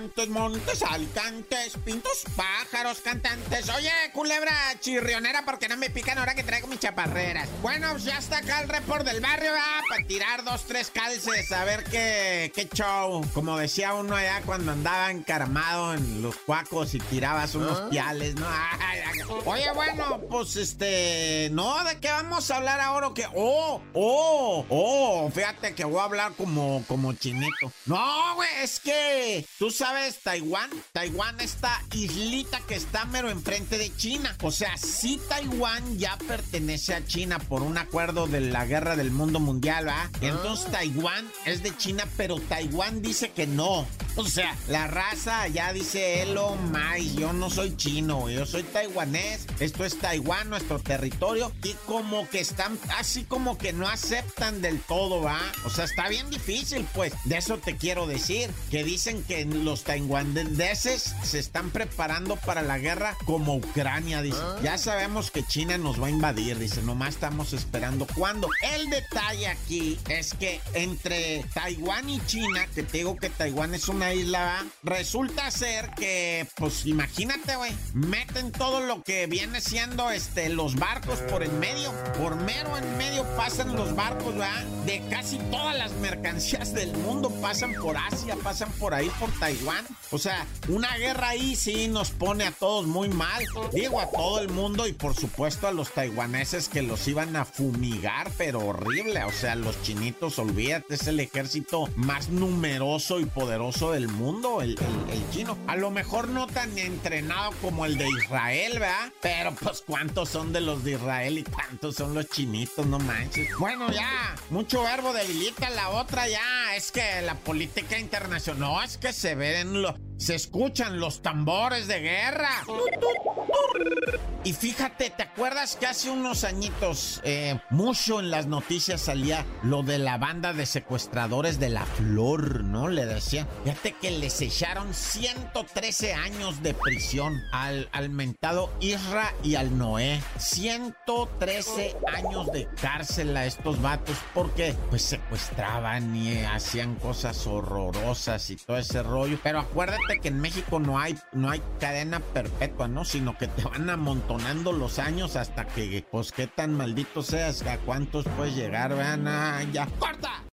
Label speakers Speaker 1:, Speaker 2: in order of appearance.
Speaker 1: Montes, montes, alcantes, pintos, pájaros, cantantes. Oye, culebra chirrionera, porque no me pican ahora que traigo mis chaparreras? Bueno, pues ya está acá el report del barrio, ¿verdad? Para tirar dos, tres calces, a ver qué, qué show. Como decía uno allá cuando andaba encaramado en los cuacos y tirabas unos piales, ¿no? Ay, ay, Oye, bueno, pues este. No, ¿de qué vamos a hablar ahora? Que. Oh, oh, oh. Fíjate que voy a hablar como, como chinito. No, güey, es que. Tú sabes, Taiwán. Taiwán, esta islita que está mero enfrente de China. O sea, sí, Taiwán ya pertenece a China por un acuerdo de la guerra del mundo mundial, ¿va? Entonces Taiwán es de China, pero Taiwán dice que no. O sea, la raza ya dice Elo Mai, yo no soy chino, yo soy taiwanés, esto es Taiwán, nuestro territorio, y como que están así como que no aceptan del todo, ¿va? O sea, está bien difícil, pues, de eso te quiero decir, que dicen que los taiwaneses se están preparando para la guerra como Ucrania, dice. Ya sabemos que China nos va a invadir, dice, nomás estamos esperando cuándo. El detalle aquí es que entre Taiwán y China, que te digo que Taiwán es una isla, resulta ser que, pues imagínate, güey, meten todo lo que viene siendo este, los barcos por en medio, por mero en medio pasan los barcos, ¿verdad? De casi todas las mercancías del mundo pasan por Asia, pasan por ahí, por Taiwán. O sea, una guerra ahí sí nos pone a todos muy mal. Digo, a todo el mundo y por supuesto a los taiwaneses que los iban a fumigar, pero horrible. O sea, los chinitos, olvídate, es el ejército más numeroso y poderoso del mundo, el chino. A lo mejor no tan entrenado como el de Israel, ¿verdad? Pero pues cuántos son de los de Israel y cuántos son los chinitos, no manches. Bueno, ya, mucho verbo debilita la otra ya. Es que la política internacional, no, es que se ven los... Se escuchan los tambores de guerra. Y fíjate, ¿te acuerdas que hace unos añitos, eh, mucho en las noticias salía lo de la banda de secuestradores de la flor, ¿no? Le decían. Fíjate que les echaron 113 años de prisión al, al mentado Isra y al Noé. 113 años de cárcel a estos vatos porque pues secuestraban y hacían cosas horrorosas y todo ese rollo. Pero acuérdate que en México no hay, no hay cadena perpetua, ¿no? Sino que te van amontonando los años hasta que, pues, qué tan maldito seas, a cuántos puedes llegar, vean, ah, ya. ¡Corta!